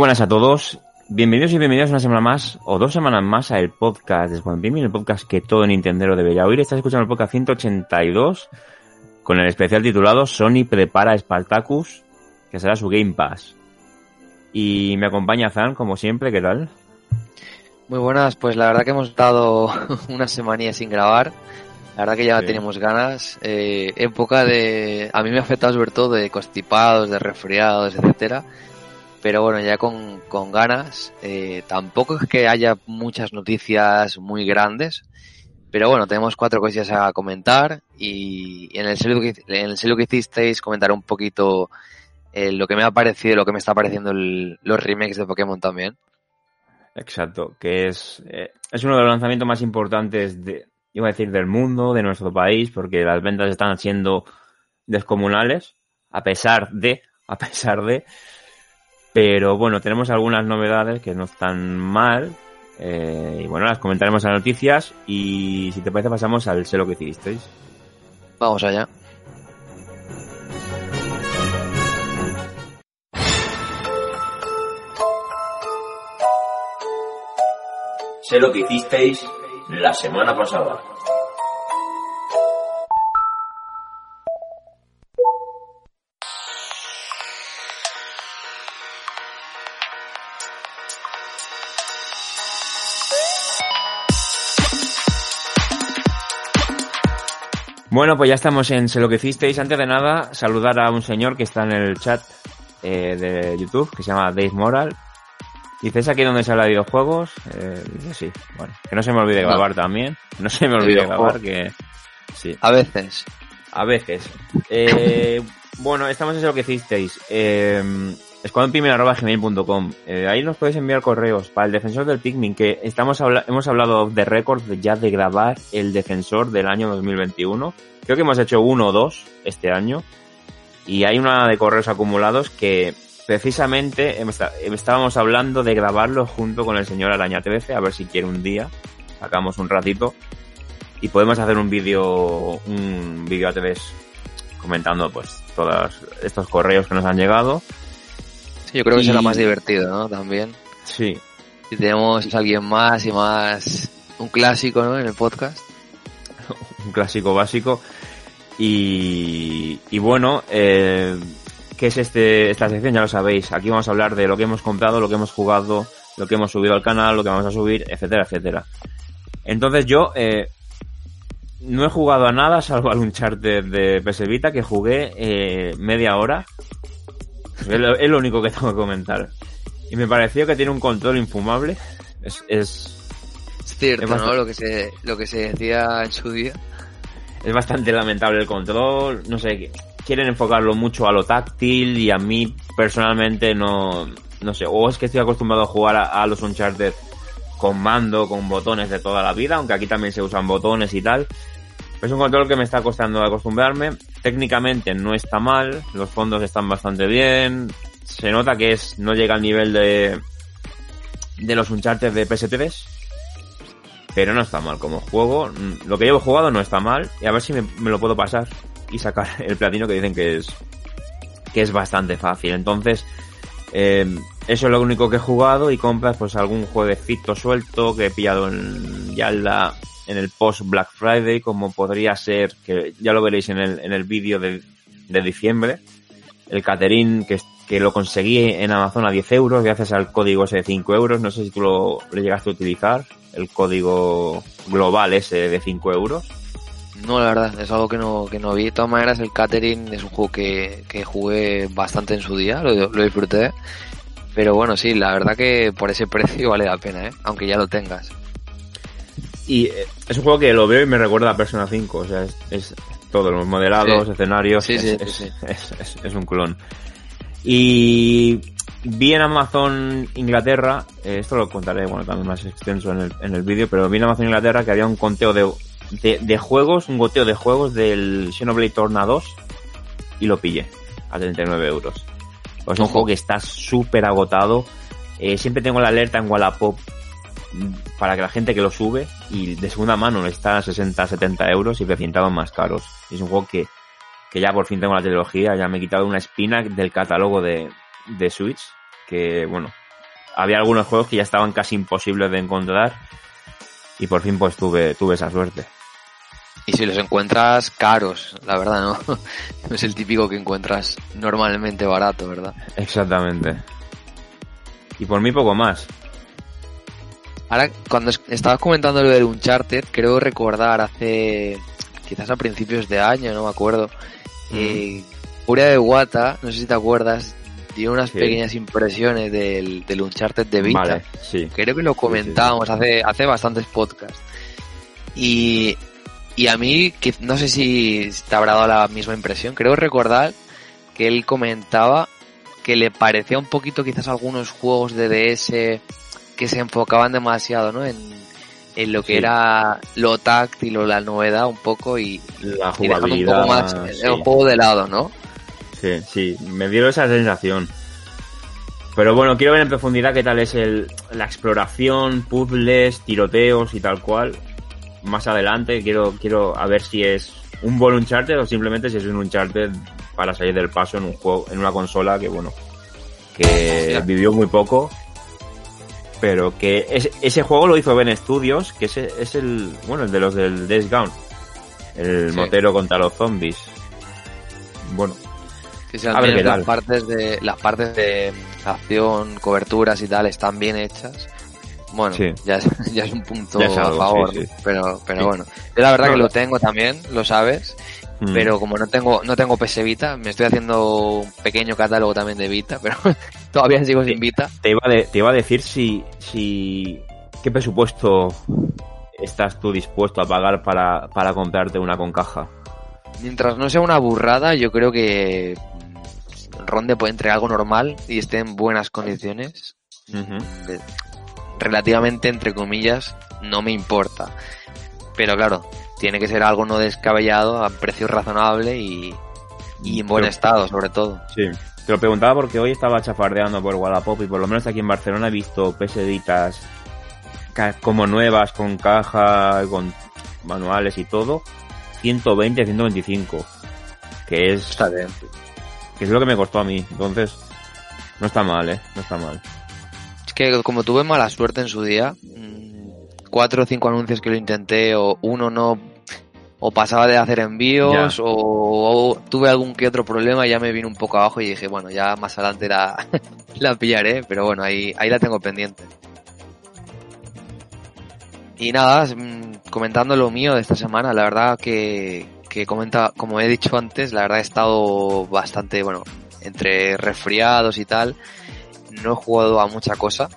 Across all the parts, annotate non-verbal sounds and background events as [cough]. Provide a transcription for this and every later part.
Buenas a todos. Bienvenidos y bienvenidos una semana más o dos semanas más al podcast de Squad Gaming, el podcast que todo Nintendero debería oír. Estás escuchando el podcast 182 con el especial titulado Sony prepara Spartacus, que será su Game Pass. Y me acompaña Zan, como siempre, ¿qué tal? Muy buenas, pues la verdad que hemos estado [laughs] una semana sin grabar. La verdad que ya Sí. tenemos ganas. Eh, época de... A mí me ha afectado sobre todo de constipados, de resfriados, etcétera. Pero bueno, ya con, con ganas. Eh, tampoco es que haya muchas noticias muy grandes. Pero bueno, tenemos cuatro cosillas a comentar. Y en el selo que, en el que hicisteis comentar un poquito eh, lo que me ha parecido, lo que me está pareciendo los remakes de Pokémon también. Exacto, que es, eh, es uno de los lanzamientos más importantes de, iba a decir, del mundo, de nuestro país, porque las ventas están siendo descomunales, a pesar de, a pesar de, pero bueno, tenemos algunas novedades que no están mal, eh, y bueno, las comentaremos en las noticias, y si te parece pasamos al sé lo que hicisteis. Vamos allá. Sé lo que hicisteis la semana pasada. Bueno, pues ya estamos en Sé lo que hicisteis. Antes de nada, saludar a un señor que está en el chat eh, de YouTube, que se llama Dave Moral. Dice, ¿es aquí donde se habla de videojuegos? Eh, dice, sí. Bueno, que no se me olvide grabar también. No se me olvide grabar, que... Sí, A veces. a veces. Eh, [laughs] bueno, estamos en Sé lo que hicisteis. Eh, escuadronpigmin.com. Eh, ahí nos podéis enviar correos para el defensor del Pikmin, que estamos hemos hablado de récord ya de grabar el defensor del año 2021. Creo que hemos hecho uno o dos este año. Y hay una de correos acumulados que precisamente em- em- estábamos hablando de grabarlo junto con el señor Araña TBC, a ver si quiere un día, sacamos un ratito y podemos hacer un vídeo, un vídeo a TV comentando pues todos estos correos que nos han llegado. Sí, yo creo que Y- será más divertido, ¿no? También. Sí, Si tenemos a alguien más y más un clásico, ¿no? En el podcast. [laughs] un clásico básico. Y, y bueno, eh, ¿qué es este, esta sección? Ya lo sabéis. Aquí vamos a hablar de lo que hemos comprado, lo que hemos jugado, lo que hemos subido al canal, lo que vamos a subir, etcétera, etcétera. Entonces yo eh, no he jugado a nada salvo al Uncharted de PS Vita que jugué eh, media hora. Es lo, único que tengo que comentar. Y me pareció que tiene un control infumable. Es, es, Es cierto, Es ¿no? Lo que se, lo que se decía en su día. es bastante lamentable el control, no sé, quieren enfocarlo mucho a lo táctil y a mí personalmente no, no sé, o es que estoy acostumbrado a jugar a, a los Uncharted con mando, con botones de toda la vida, aunque aquí también se usan botones y tal. Es un control que me está costando acostumbrarme. Técnicamente no está mal, los fondos están bastante bien. Se nota que es, no llega al nivel de, de los Uncharted de PS3, pero no está mal como juego. Mm, Lo que llevo jugado no está mal y a ver si me, lo puedo pasar y sacar [laughs] el platino que dicen que es que es bastante fácil. Entonces, eh, eso es lo único que he jugado y compras pues algún jueguecito suelto que he pillado en, ya en el post Black Friday como podría ser que ya lo veréis en el, en el vídeo de, de diciembre el Caterin que, que lo conseguí en Amazon a 10 euros gracias al código ese de 5 euros no sé si tú lo, lo llegaste a utilizar el código global ese de 5 euros No, la verdad, es algo que no, que no vi. De todas maneras, el Catering es un juego que, que jugué bastante en su día, lo, lo disfruté. Pero bueno, sí, la verdad que por ese [laughs] precio vale la pena, ¿eh? Aunque ya lo tengas. Y eh, es un juego que lo veo y me recuerda a Persona 5, o sea, es, es todos los modelados, Sí. escenarios, Sí, es, sí, es- un clon. Y vi en Amazon Inglaterra, eh, esto lo contaré, bueno, también más extenso en el, en el vídeo, pero vi en Amazon Inglaterra que había un conteo de, de, de juegos, un goteo de juegos del Xenoblade Torna 2 y lo pillé a 39 euros. Pues es un juego que está súper agotado. Eh, siempre tengo la alerta en Wallapop para que la gente que lo sube y de segunda mano está a 60, 70 euros y precintados más caros. Es un juego que, que ya por fin tengo la trilogía, ya me he quitado una espina del catálogo de, de Switch, que, bueno, había algunos juegos que ya estaban casi imposibles de encontrar y por fin pues tuve, tuve esa suerte. Y si los encuentras caros, la verdad, ¿no? [laughs] No es el típico que encuentras normalmente barato, ¿verdad? Exactamente. Y por mí poco más. Ahora, cuando estabas comentando lo del Uncharted, creo recordar hace, quizás a principios de año, no me acuerdo, eh, Furia de Wata, no sé si te acuerdas, dio unas pequeñas impresiones del, del Uncharted de Vita. Vale, sí. Creo que lo comentábamos hace, hace bastantes podcasts. Y, y a mí, que, no sé si te habrá dado la misma impresión, creo recordar que él comentaba que le parecía un poquito quizás algunos juegos de DS que se enfocaban demasiado, ¿no? En, en lo que Sí. era lo táctil o la novedad un poco y, La y dejando un jugabilidad. poco más el sí. juego de lado, ¿no? Sí, sí, me dio esa sensación. Pero bueno, quiero ver en profundidad qué tal es el, la exploración, puzzles, tiroteos y tal cual. Más adelante quiero, quiero a ver si es un buen Uncharted o simplemente si es un Uncharted para salir del paso en un juego, en una consola que bueno, que vivió muy poco. Pero que es- ese juego lo hizo Ben Studios, que ese es el, bueno, el de los del Days Gone. El Sí. motero contra los zombies. Bueno, Que si A ver qué las tal. partes de las partes de acción, coberturas y tal están bien hechas. Bueno, Sí. ya, es, [laughs] ya es un punto es algo, a favor, sí, sí. pero pero Sí. bueno. Yo la verdad No, que lo tengo también, lo sabes, mm. pero como no tengo no tengo PS Vita, me estoy haciendo un pequeño catálogo también de Vita, [laughs] pero todavía sigo sin Vita. te iba, de- te iba a decir si, si qué presupuesto estás tú dispuesto a pagar para, para comprarte una con caja. Mientras no sea una burrada, yo creo que ronde entre algo normal y esté en buenas condiciones. de- relativamente entre comillas no me importa pero claro tiene que ser algo no descabellado a precio razonable y, y en buen Pero- estado sobre todo Sí. Te lo preguntaba porque hoy estaba chafardeando por Wallapop y por lo menos aquí en Barcelona he visto peseditas como nuevas, con caja, con manuales y todo. 120, 125. Que es, está bien que es lo que me costó a mí. Entonces, no está mal, eh. No está mal. es que como tuve mala suerte en su día mm, cuatro o cinco anuncios que lo intenté o uno no o pasaba de hacer envíos Ya. o, o tuve algún que otro problema y ya me vino un poco abajo y dije bueno ya más adelante la, [laughs] la pillaré pero bueno ahí, ahí la tengo pendiente Y nada, mm, comentando lo mío de esta semana, la verdad que, que comenta, como he dicho antes, la verdad he estado bastante, bueno, entre resfriados y tal. No he jugado a mucha cosa.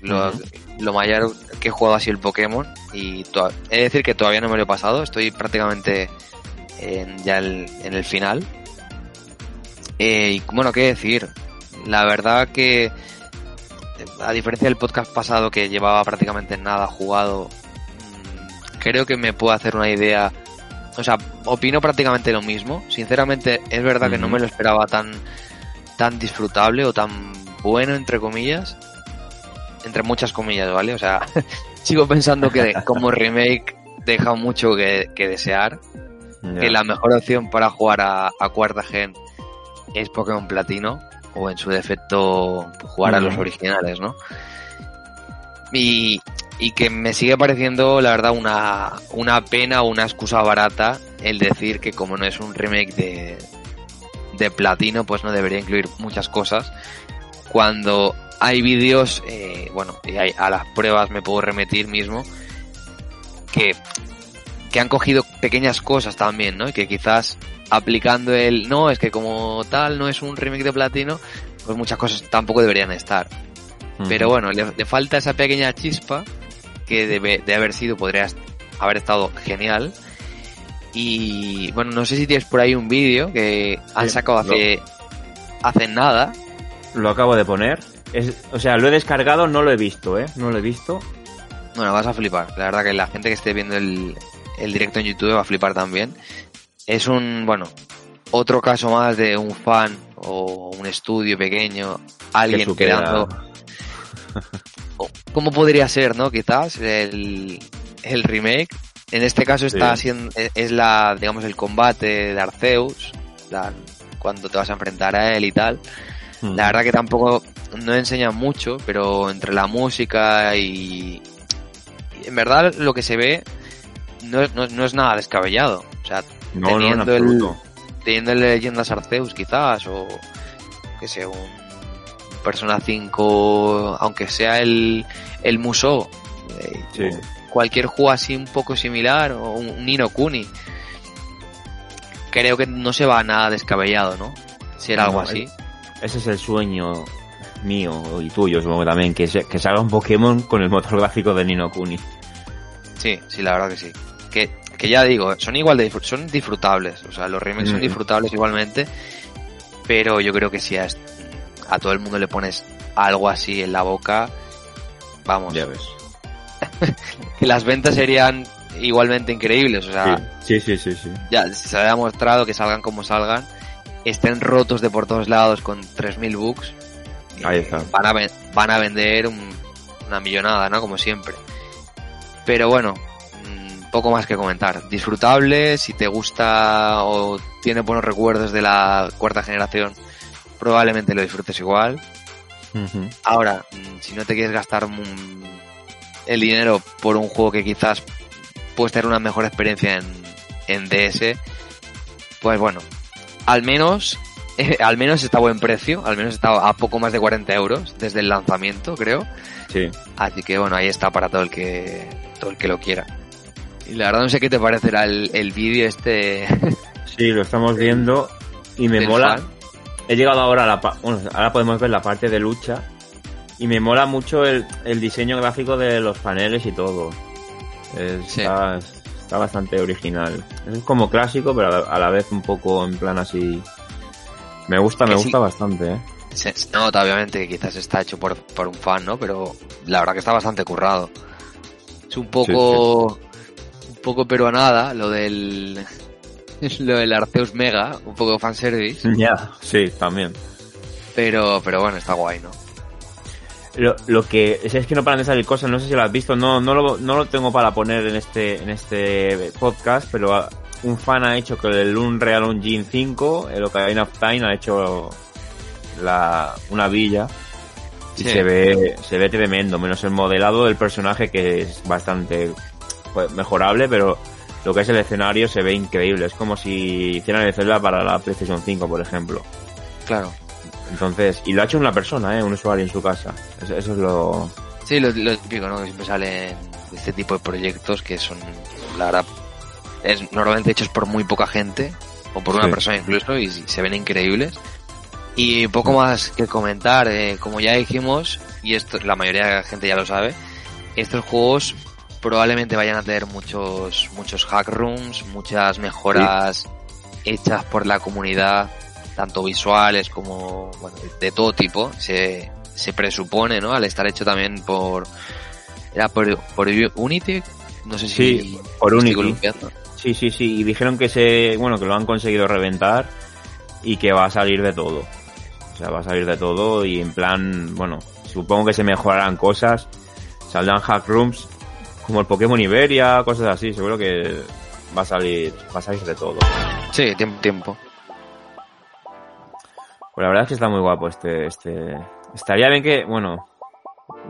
Lo, mayor que he jugado ha sido el Pokémon y he de decir que todavía no me lo he pasado. Estoy prácticamente en, ya el- en el final. Eh, y bueno, qué decir. La verdad que a diferencia del podcast pasado que llevaba prácticamente nada jugado, mm, creo que me puedo hacer una idea. O sea, opino prácticamente lo mismo. Sinceramente, es verdad que no me lo esperaba tan, tan disfrutable o tan bueno, entre comillas. Entre muchas comillas, ¿vale? O sea, [laughs] sigo pensando que como remake deja mucho que, que desear. Que la mejor opción para jugar a, a cuarta gen es Pokémon Platino o en su defecto jugar a los originales, ¿no? Y, y que me sigue pareciendo, la verdad, una, una pena o una excusa barata el decir que como no es un remake de, de Platino, pues no debería incluir muchas cosas. Cuando hay vídeos, eh, bueno, y hay- a las pruebas me puedo remitir mismo, que, que han cogido pequeñas cosas también, ¿no? Y que quizás aplicando el, no, es que como tal no es un remake de Platino, pues muchas cosas tampoco deberían estar. Pero bueno, le, le falta esa pequeña chispa que debe de haber sido, podría haber estado genial. Y bueno, no sé si tienes por ahí un vídeo que han sacado hace, hace nada. Lo acabo de poner. Es, o sea, lo he descargado, no lo he visto, ¿eh? No lo he visto. Bueno, vas a flipar. La verdad que la gente que esté viendo el, el directo en YouTube va a flipar también. Es un, bueno, otro caso más de un fan o un estudio pequeño, alguien creando cómo podría ser, ¿no? Quizás el, el remake. En este caso está Sí. haciendo, es la, digamos, el combate de Arceus, la- cuando te vas a enfrentar a él y tal. La verdad que tampoco no enseña mucho, pero entre la música y, en verdad lo que se ve no, no, es nada descabellado. O sea, teniendo, el, teniendo el Leyendas Arceus quizás, o que sea un Persona 5, aunque sea el, el Musou, eh, cualquier juego así un poco similar, o un Nino Kuni, creo que no se va nada descabellado, ¿no? Si era algo así. Ese es el sueño mío y tuyo, supongo también, que, que salga un Pokémon con el motor gráfico de Nino Kuni. Sí, sí, la verdad que sí. Que, que ya digo, son igual de son disfrutables, o sea, los remakes son mm. disfrutables igualmente, pero yo creo que si a, a todo el mundo le pones algo así en la boca, vamos. Ya ves. [laughs] las ventas serían igualmente increíbles, o sea. Sí, sí, sí, sí. Ya se ha demostrado que salgan como salgan, estén rotos de por todos lados con 3.000 bucks. Ahí está. Van a, van a vender una millonada, ¿no? Como siempre. Pero bueno, mm, poco más que comentar. Disfrutable, si te gusta o tiene buenos recuerdos de la cuarta generación, probablemente lo disfrutes igual. Ahora, mm, si no te quieres gastar el dinero por un juego que quizás puedes tener una mejor experiencia en, en DS, pues bueno, al menos, al menos está a buen precio, al menos está a poco más de 40 euros desde el lanzamiento, creo. Sí. Así que bueno, ahí está para todo el que, todo el que lo quiera. Y la verdad no sé qué te parecerá el, el vídeo este. [laughs] Sí, lo estamos viendo y me mola. He llegado ahora a la, bueno, ahora podemos ver la parte de lucha y me mola mucho el, el diseño gráfico de los paneles y todo. Está, bastante original. Es como clásico, pero a la, vez un poco en plan así. Me gusta, me gusta bastante, ¿eh? Se, nota obviamente que quizás está hecho por, por un fan, ¿no? Pero la verdad que está bastante currado. Es un poco, un poco pero nada, lo del, [laughs] lo del Arceus Mega, un poco fanservice. Ya, sí, también. Pero, pero bueno, está guay, ¿no? Lo, lo, que es que no paran de salir cosas, no sé si lo has visto, no, no, lo, no lo tengo para poner en este, en este podcast, pero un fan ha hecho que el Unreal Engine 5, el Ocarina of Time, ha hecho la, una villa y se ve, se ve tremendo, menos el modelado del personaje que es bastante pues, mejorable, pero lo que es el escenario se ve increíble, es como si hicieran el Zelda para la PlayStation 5, por ejemplo. Claro. Entonces, y lo ha hecho una persona, ¿eh? un usuario en su casa. Eso, es lo... Sí, lo, típico, ¿no? Que siempre salen este tipo de proyectos que son, la verdad, es normalmente hechos por muy poca gente, o por una persona incluso, y se ven increíbles. Y poco más que comentar, eh, como ya dijimos, y esto la mayoría de la gente ya lo sabe, estos juegos probablemente vayan a tener muchos, muchos hack rooms, muchas mejoras hechas por la comunidad tanto visuales como bueno, de todo tipo, se, se presupone, ¿no? Al estar hecho también por... ¿Era por, por Unity? No sé si... Sí, por Unity. Sí, sí, sí. Y dijeron que se... Bueno, que lo han conseguido reventar y que va a salir de todo. O sea, va a salir de todo y en plan, bueno, supongo que se mejorarán cosas. Saldrán hack rooms como el Pokémon Iberia, cosas así. Seguro que va a salir, va a salir de todo. Sí, tiempo, tiempo. Pues la verdad es que está muy guapo este, este. Estaría bien que, bueno,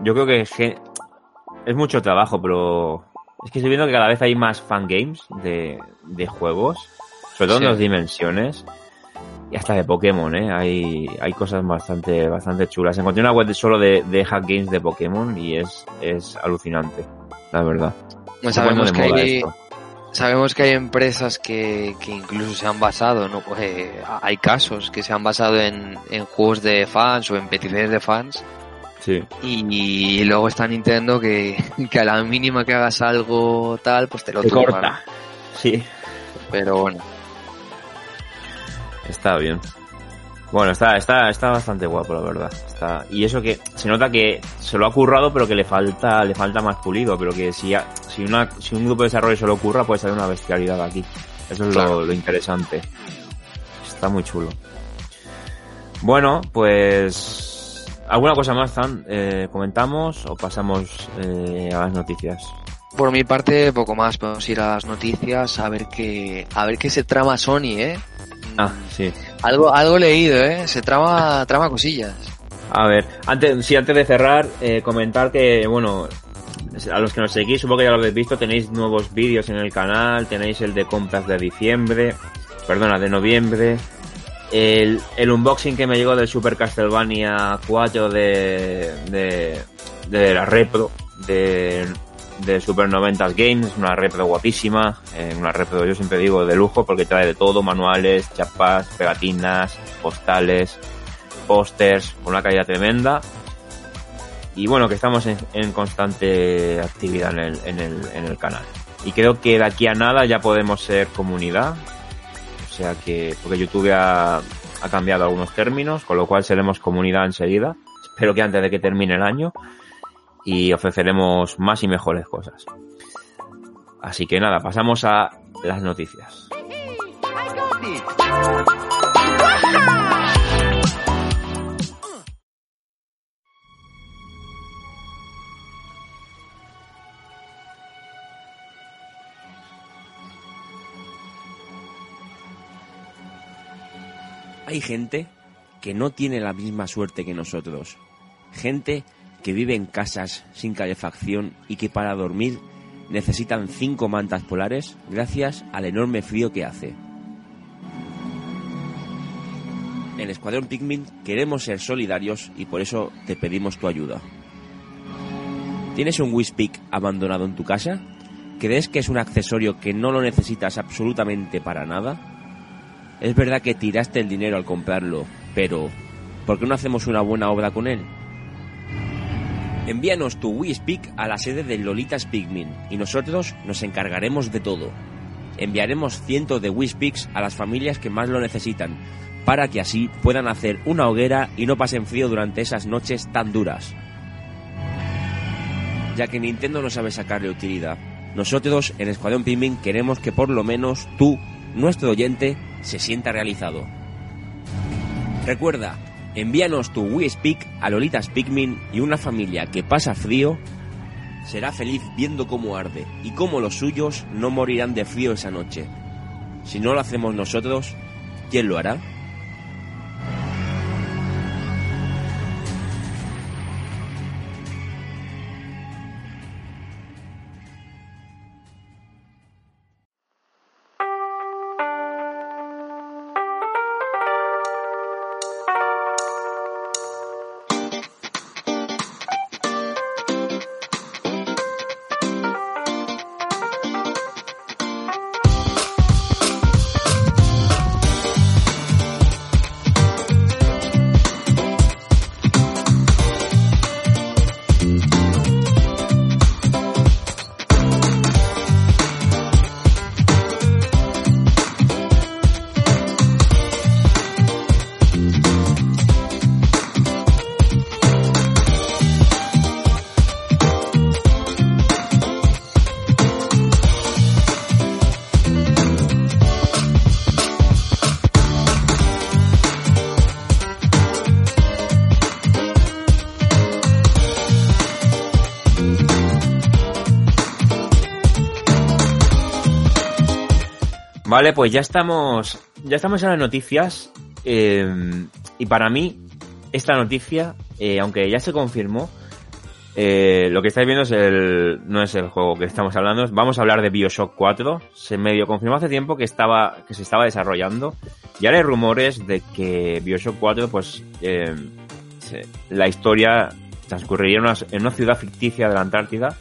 yo creo que es mucho trabajo, pero es que estoy viendo que cada vez hay más fangames de, de juegos, sobre todo en las dimensiones y hasta de Pokémon, ¿eh? Hay, hay cosas bastante, bastante chulas. Encontré una web solo de, de hack games de Pokémon y es, es alucinante, la verdad. Pues sabemos que hay, Sabemos que hay empresas que, que incluso se han basado, ¿no? Pues, hay casos que se han basado en, en juegos de fans o en peticiones de fans. Sí. Y, luego está Nintendo que, [laughs] que, a la mínima que hagas algo tal, pues te lo te corta. Sí. Pero bueno. Está bien. Bueno, está, está, está bastante guapo, la verdad. Está, y eso que se nota que se lo ha currado, pero que le falta, le falta más pulido. Pero que si, si, una, si un grupo de desarrollo se lo ocurra, puede salir una bestialidad aquí. Eso es lo, interesante. Está muy chulo. Bueno, pues. ¿Alguna cosa más, Zan? Eh, ¿Comentamos o pasamos eh, a las noticias? Por mi parte, poco más. Podemos ir a las noticias a ver qué, a ver qué se trama Sony, ¿eh? Ah, sí Algo, algo leído, ¿eh? Se trama, trama cosillas. A ver, antes, sí, antes de cerrar, eh, comentar que, bueno, a los que nos seguís, supongo que ya lo habéis visto, tenéis nuevos vídeos en el canal, tenéis el de compras de diciembre, perdona, de noviembre, el, el unboxing que me llegó del Super Castlevania 4 de, de, de la repro, de, de Super 90 Games, una repro guapísima, eh, una repro yo siempre digo de lujo porque trae de todo, manuales, chapas, pegatinas, postales, pósters, con una calidad tremenda. Y bueno, que estamos en, en constante actividad en el, en, el, en el canal. Y creo que de aquí a nada ya podemos ser comunidad. O sea que, porque YouTube ha, ha cambiado algunos términos, con lo cual seremos comunidad enseguida. Espero que antes de que termine el año. Y ofreceremos más y mejores cosas. Así que nada, pasamos a las noticias. Hay gente que no tiene la misma suerte que nosotros. Gente que vive en casas sin calefacción y que para dormir necesitan cinco mantas polares gracias al enorme frío que hace. En Escuadrón Pikmin queremos ser solidarios y por eso te pedimos tu ayuda. ¿Tienes un Whispic abandonado en tu casa? ¿Crees que es un accesorio que no lo necesitas absolutamente para nada? Es verdad que tiraste el dinero al comprarlo, pero ¿por qué no hacemos una buena obra con él? Envíanos tu Speak a la sede de Lolitas Pigmin y nosotros nos encargaremos de todo. Enviaremos cientos de Speaks a las familias que más lo necesitan, para que así puedan hacer una hoguera y no pasen frío durante esas noches tan duras. Ya que Nintendo no sabe sacarle utilidad, nosotros en Escuadrón Pigmin queremos que por lo menos tú, nuestro oyente, se sienta realizado. Recuerda, envíanos tu Speak a Lolitas Pikmin y una familia que pasa frío será feliz viendo cómo arde y cómo los suyos no morirán de frío esa noche. Si no lo hacemos nosotros, ¿quién lo hará? Vale, pues ya estamos, ya estamos en las noticias eh, y para mí esta noticia, eh, aunque ya se confirmó, eh, lo que estáis viendo es el, no es el juego que estamos hablando, vamos a hablar de Bioshock 4. Se medio confirmó hace tiempo que estaba, que se estaba desarrollando y ahora hay rumores de que Bioshock 4, pues, la historia transcurriría en una, en una ciudad ficticia de la Antártida.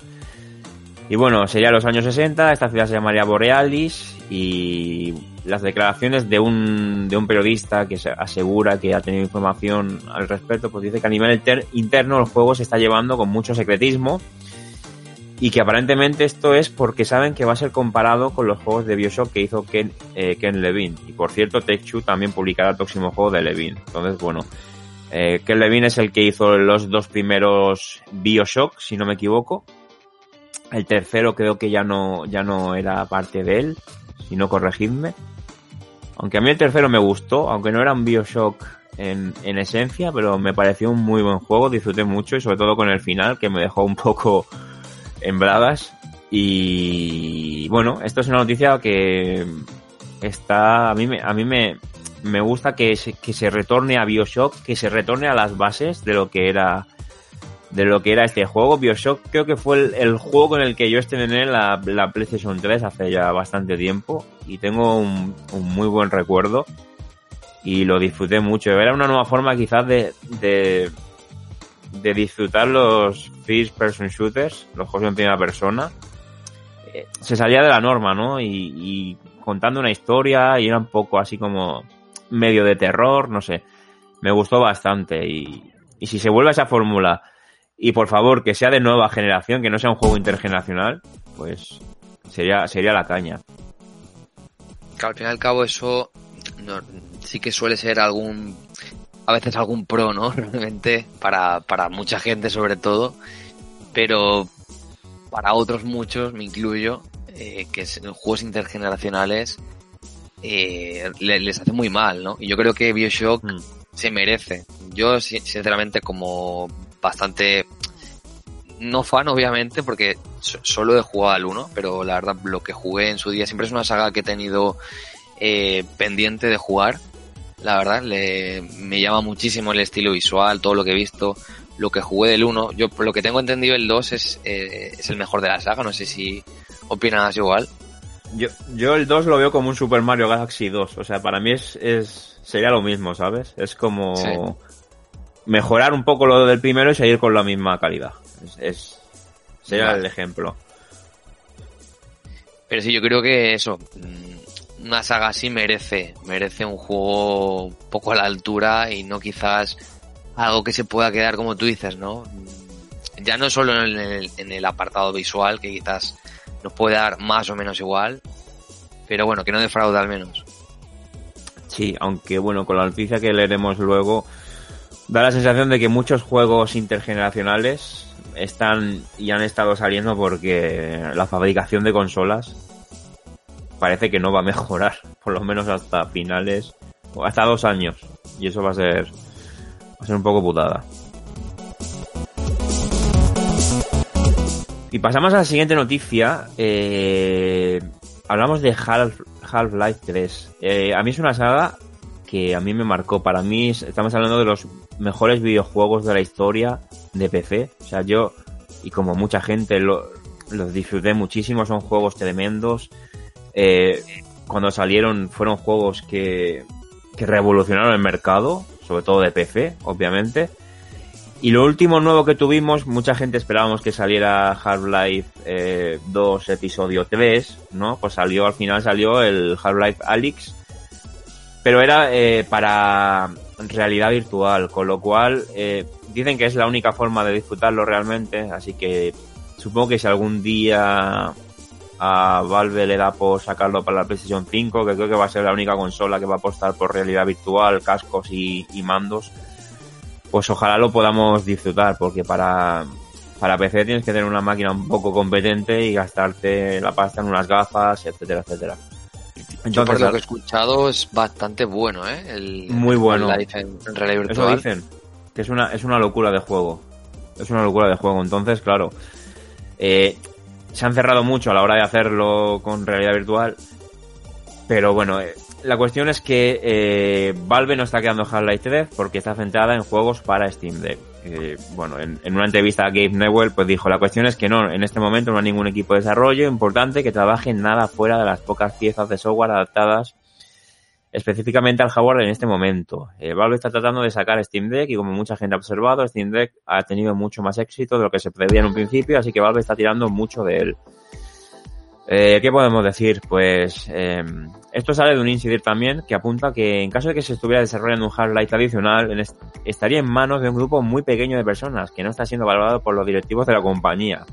Y bueno, sería los años 60, esta ciudad se llamaría Borealis y las declaraciones de un, de un periodista que se asegura que ha tenido información al respecto, pues dice que a nivel inter- interno el juego se está llevando con mucho secretismo y que aparentemente esto es porque saben que va a ser comparado con los juegos de Bioshock que hizo Ken, eh, Ken Levine. Y por cierto, Take-Two también publicará el próximo juego de Levine. Entonces, bueno, eh, Ken Levine es el que hizo los dos primeros Bioshock, si no me equivoco. El tercero creo que ya no, ya no era parte de él, si no corregidme. Aunque a mí el tercero me gustó, aunque no era un Bioshock en, en esencia, pero me pareció un muy buen juego, disfruté mucho y sobre todo con el final que me dejó un poco en bragas. Y bueno, esto es una noticia que está, a mí me, a mí me, me gusta que se, que se retorne a Bioshock, que se retorne a las bases de lo que era de lo que era este juego. Bioshock creo que fue el, juego con el que yo estrené la, la PlayStation 3 hace ya bastante tiempo y tengo un, un muy buen recuerdo y lo disfruté mucho. Era una nueva forma quizás de, de, de disfrutar los first person shooters, los juegos en primera persona. Eh, Se salía de la norma, ¿no? Y, y contando una historia y era un poco así como medio de terror, no sé. Me gustó bastante y, y si se vuelve a esa fórmula y por favor que sea de nueva generación, que no sea un juego intergeneracional, pues sería, sería la caña. Que al fin y al cabo eso no, sí que suele ser algún a veces algún pro, ¿no? [laughs] Realmente para, para mucha gente sobre todo, pero para otros muchos, me incluyo, eh, que en juegos intergeneracionales eh, le- les hace muy mal, ¿no? Y yo creo que Bioshock Mm. se merece. Yo, si- sinceramente, como bastante. No fan, obviamente, porque so- solo he jugado al 1, pero la verdad, lo que jugué en su día siempre es una saga que he tenido eh, pendiente de jugar. La verdad, le, me llama muchísimo el estilo visual, todo lo que he visto, lo que jugué del 1. Yo, por lo que tengo entendido, el 2 es, eh, es el mejor de la saga. No sé si opinas igual. Yo, yo el 2 lo veo como un Super Mario Galaxy 2. O sea, para mí es, es sería lo mismo, ¿sabes? Es como Sí. Mejorar un poco lo del primero y seguir con la misma calidad. Es, es- sería Vale. el ejemplo. Pero sí, yo creo que eso, mm, una saga así merece, merece un juego un poco a la altura y no quizás algo que se pueda quedar como tú dices, ¿no? Mm, Ya no solo en el, en el apartado visual, que quizás nos puede dar más o menos igual, pero bueno, que no defraude al menos. Sí, aunque bueno, con la noticia que leeremos luego, da la sensación de que muchos juegos intergeneracionales están y han estado saliendo porque la fabricación de consolas parece que no va a mejorar, [laughs] por lo menos hasta finales, o hasta dos años. Y eso va a ser, va a ser un poco putada. Y pasamos a la siguiente noticia. Eh, hablamos de Half, Half-Life 3. Eh, a mí es una saga que a mí me marcó. Para mí es- estamos hablando de los mejores videojuegos de la historia de PC. O sea, yo, y como mucha gente, lo- los disfruté muchísimo. Son juegos tremendos. Eh, cuando salieron fueron juegos que, que revolucionaron el mercado, sobre todo de PC, obviamente. Y lo último nuevo que tuvimos, mucha gente esperábamos que saliera Half-Life eh, 2 episodio 3, ¿no? Pues salió, al final salió el Half-Life Alyx, pero era eh, para realidad virtual, con lo cual eh, dicen que es la única forma de disfrutarlo realmente, así que supongo que si algún día a Valve le da por sacarlo para la PlayStation 5, que creo que va a ser la única consola que va a apostar por realidad virtual, cascos y, y mandos, pues ojalá lo podamos disfrutar, porque para, para PC tienes que tener una máquina un poco competente y gastarte la pasta en unas gafas, etcétera, etcétera. Yo por Entonces, lo que he escuchado es bastante bueno, ¿eh? El, Muy bueno. el Life en, en realidad eso dicen, que es una, es una locura de juego. Es una locura de juego. Entonces, claro, eh, se han cerrado mucho a la hora de hacerlo con realidad virtual. Pero bueno, eh, la cuestión es que eh, Valve no está quedando Half-Life 3 porque está centrada en juegos para Steam Deck. Eh, bueno, en, una entrevista a Gabe Newell pues dijo, la cuestión es que no, en este momento no hay ningún equipo de desarrollo importante que trabaje nada fuera de las pocas piezas de software adaptadas específicamente al hardware en este momento. Eh, Valve está tratando de sacar Steam Deck y como mucha gente ha observado, Steam Deck ha tenido mucho más éxito de lo que se preveía en un principio, así que Valve está tirando mucho de él. Eh, ¿Qué podemos decir? Pues eh, esto sale de un incident también que apunta que en caso de que se estuviera desarrollando un Half-Life tradicional, estaría en manos de un grupo muy pequeño de personas que no está siendo valorado por los directivos de la compañía.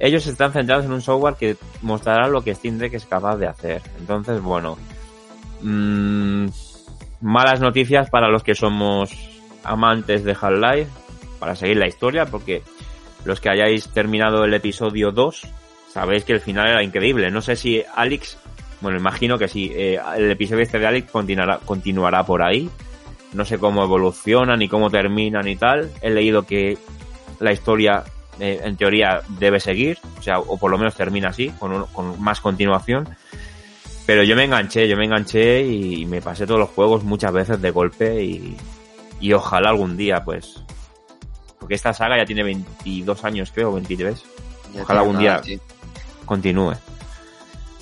Ellos están centrados en un software que mostrará lo que Steam Deck es capaz de hacer. Entonces, bueno, mm, malas noticias para los que somos amantes de Half-Life, para seguir la historia, porque los que hayáis terminado el episodio 2, sabéis que el final era increíble. No sé si Alex, bueno, imagino que sí, eh, el episodio este de Alex continuará, continuará por ahí. No sé cómo evoluciona, ni cómo termina, ni tal. He leído que la historia, eh, en teoría, debe seguir, o sea, o por lo menos termina así, con, un- con más continuación. Pero yo me enganché, yo me enganché y me pasé todos los juegos muchas veces de golpe y, y ojalá algún día, pues. Porque esta saga ya tiene 22 años, creo, 23. Ya Ojalá algún nada, día-. Continúe.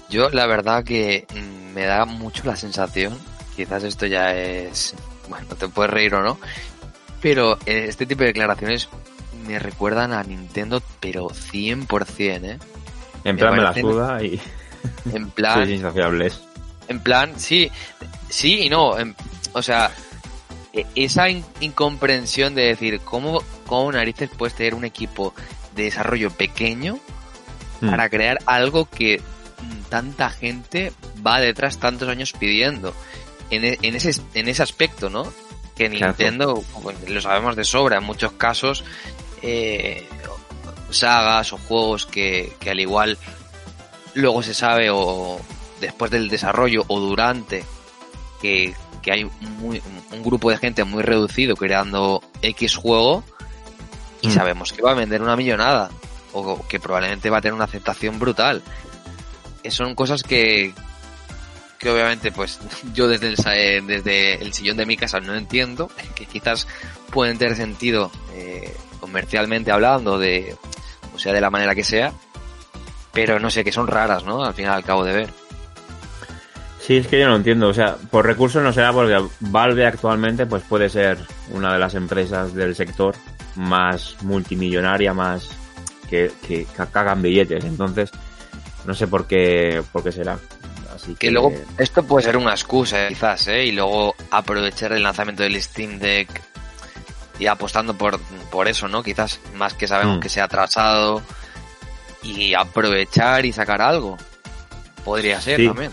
Yo la verdad que mm, me da mucho la sensación, quizás esto ya es, bueno, te puedes reír o no, pero eh, este tipo de declaraciones me recuerdan a Nintendo, pero 100%, ¿eh? En plan me la suda y [laughs] En [laughs] plan, soy insaciables. en plan, sí, sí y no, en- o sea, e- esa in- incomprensión de decir, ¿cómo, ¿cómo narices puedes tener un equipo de desarrollo pequeño Mm. para crear algo que tanta gente va detrás tantos años pidiendo. En, e- en ese, en ese aspecto, ¿no? Que Claro. Nintendo, bueno, lo sabemos de sobra, en muchos casos, eh, sagas o juegos que, que al igual luego se sabe o después del desarrollo o durante que, que hay muy- un grupo de gente muy reducido creando X juego y Mm. sabemos que va a vender una millonada o que probablemente va a tener una aceptación brutal. Eh, Son cosas que que obviamente pues [laughs] yo desde el, sa- eh, desde el sillón de mi casa no entiendo, [laughs] que quizás pueden tener sentido eh, comercialmente hablando, de o sea, de la manera que sea, pero no sé, que son raras, ¿no? Al final al cabo de ver. Sí, es que yo no entiendo. O sea, por recursos no será porque Valve actualmente pues puede ser una de las empresas del sector más multimillonaria, más que, que ca- cagan billetes. Entonces, no sé por qué, por qué será. Así que, Que luego esto puede ser una excusa, quizás, ¿eh? Y luego aprovechar el lanzamiento del Steam Deck y apostando por, por eso, ¿no? Quizás más que sabemos Mm. que se ha atrasado y aprovechar y sacar algo. Podría ser Sí. también.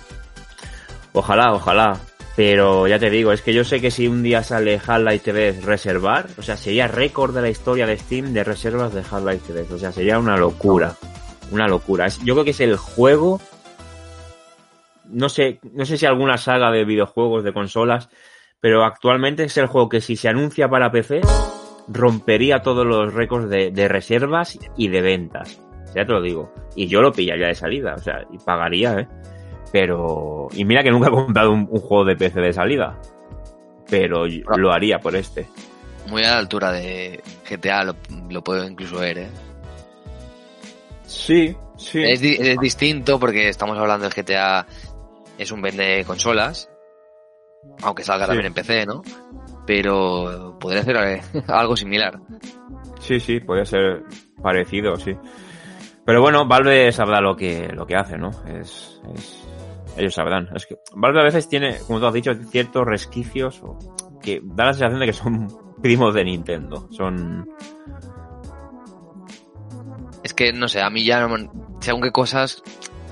Ojalá, ojalá. Pero ya te digo, es que yo sé que si un día sale Half-Life 3 reservar, o sea, sería récord de la historia de Steam de reservas de Half-Life 3. O sea, sería una locura. Una locura. Yo creo que es el juego. No sé, no sé si alguna saga de videojuegos, de consolas, pero actualmente es el juego que si se anuncia para PC, rompería todos los récords de, de reservas y de ventas. Ya te lo digo. Y yo lo pillaría de salida, o sea, y pagaría, ¿eh? Pero. Y mira que nunca he comprado un, un juego de PC de salida. Pero yo- Ah. lo haría por este. Muy a la altura de GTA, lo, lo puedo incluso ver, ¿eh? Sí, sí. Es, di- es distinto porque estamos hablando de GTA, es un vende consolas, aunque salga Sí. también en PC, ¿no? Pero podría ser eh, [laughs] algo similar. Sí, sí, podría ser parecido, sí. Pero bueno, Valve sabrá lo que, lo que hace, ¿no? Es, es- ellos sabrán. Es que Valve a veces tiene, como tú has dicho, ciertos resquicios que da la sensación de que son [laughs] primos de Nintendo. Son... Es que, no sé, a mí ya, según qué cosas,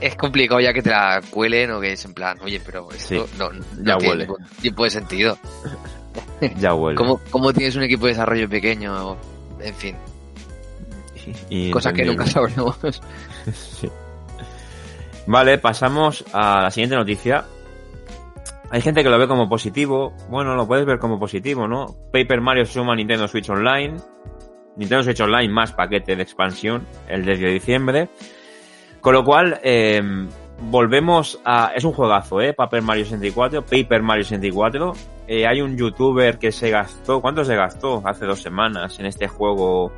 es complicado ya que te la cuelen o que es en plan, oye, pero esto Sí, no, no ya tiene huele. ningún tipo de sentido. [laughs] Ya huele. ¿Cómo, ¿Cómo tienes un equipo de desarrollo pequeño? En fin, Y- cosas que nunca sabremos. [laughs] Sí. Vale, pasamos a la siguiente noticia. Hay gente que lo ve como positivo. Bueno, lo puedes ver como positivo, ¿no? Paper Mario suma Nintendo Switch Online. Nintendo Switch Online más paquete de expansión el 10 de diciembre. Con lo cual, eh, volvemos a... Es un juegazo, ¿eh? Paper Mario 64, Paper Mario 64. Eh, hay un youtuber que se gastó... ¿Cuánto se gastó? Hace dos semanas en este juego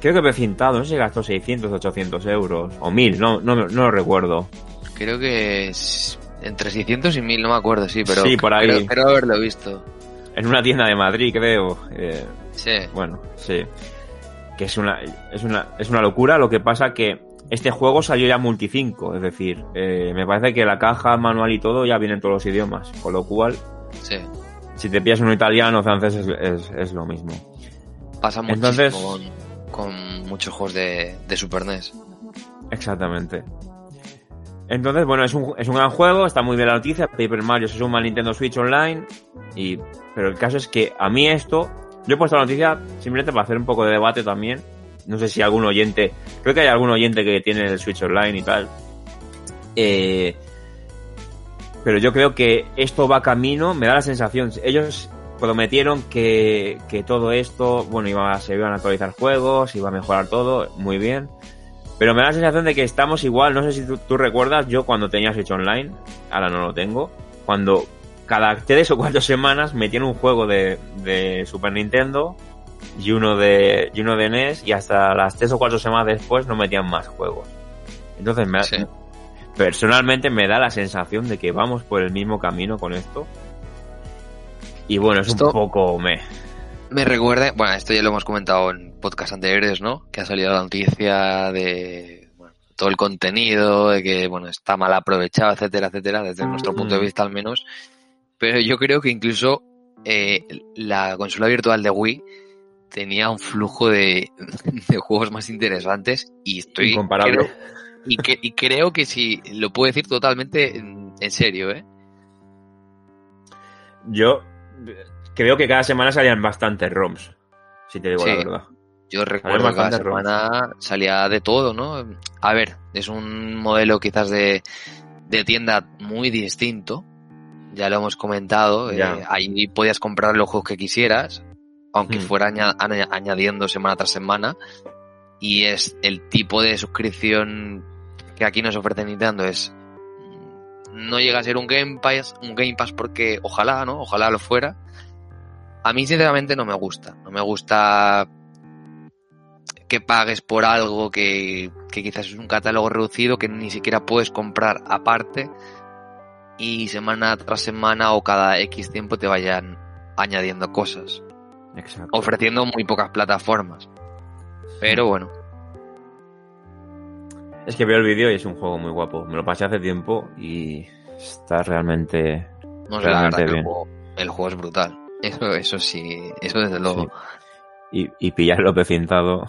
Creo que precintado, no sé si gastó 600, 800 euros o 1000, no, no, no lo recuerdo. Creo que es entre 600 y 1000, no me acuerdo, sí, pero Sí, por ahí. Creo, creo haberlo visto. En una tienda de Madrid, creo. Eh, Sí. bueno, sí. Que es una, es una, es una locura. Lo que pasa que este juego salió ya multi 5, es decir, eh, me parece que la caja, manual y todo ya vienen todos los idiomas. Con lo cual, Sí. si te pillas uno italiano o francés es, es, es lo mismo. Pasa muchísimo Entonces- con, muchos juegos de, Super NES. Exactamente. Entonces, bueno, es un, es un gran juego, está muy bien la noticia. Paper Mario se suma al Nintendo Switch Online. Y, pero el caso es que a mí esto, yo he puesto la noticia simplemente para hacer un poco de debate también. No sé si algún oyente, creo que hay algún oyente que tiene el Switch Online y tal. Eh, pero yo creo que esto va camino, me da la sensación. Ellos prometieron que, que todo esto, bueno, iba, se iban a actualizar juegos, iba a mejorar todo, muy bien. Pero me da la sensación de que estamos igual, no sé si tú, tú recuerdas, yo cuando tenías hecho online, ahora no lo tengo, cuando cada tres o cuatro semanas metían un juego de, de Super Nintendo y uno de y uno de NES y hasta las tres o cuatro semanas después no metían más juegos. Entonces me, Sí. personalmente me da la sensación de que vamos por el mismo camino con esto. Y bueno, es Esto- un poco me. Me recuerda, bueno, esto ya lo hemos comentado en podcast anteriores, ¿no? Que ha salido la noticia de bueno, todo el contenido, de que, bueno, está mal aprovechado, etcétera, etcétera, desde nuestro punto de Mm. vista al menos. Pero yo creo que incluso eh, la consola virtual de Wii tenía un flujo de, [laughs] de juegos más interesantes y estoy... Incomparable. creo- y, que, y creo que sí, lo puedo decir totalmente en, en serio, ¿eh? Yo creo que cada semana salían bastantes ROMs, si te digo Sí. la verdad. Yo recuerdo que cada ROMs. semana salía de todo, ¿no? A ver, es un modelo quizás de, de tienda muy distinto. Ya lo hemos comentado. eh, ahí podías comprar los juegos que quisieras, aunque Hmm. fuera aña- aña- añadiendo semana tras semana. Y es el tipo de suscripción que aquí nos ofrece Nintendo es no llega a ser un Game Pass, un Game Pass porque ojalá, ¿no? Ojalá lo fuera. A mí sinceramente no me gusta. No me gusta que pagues por algo que, que quizás es un catálogo reducido que ni siquiera puedes comprar aparte y semana tras semana o cada X tiempo te vayan añadiendo cosas, Exacto. ofreciendo muy pocas plataformas. Pero bueno, Es que veo el vídeo y es un juego muy guapo. Me lo pasé hace tiempo y está realmente. no sé, la verdad Realmente que el bien. juego, el juego es brutal. Eso, eso sí, eso desde luego. Y, y pillarlo precintado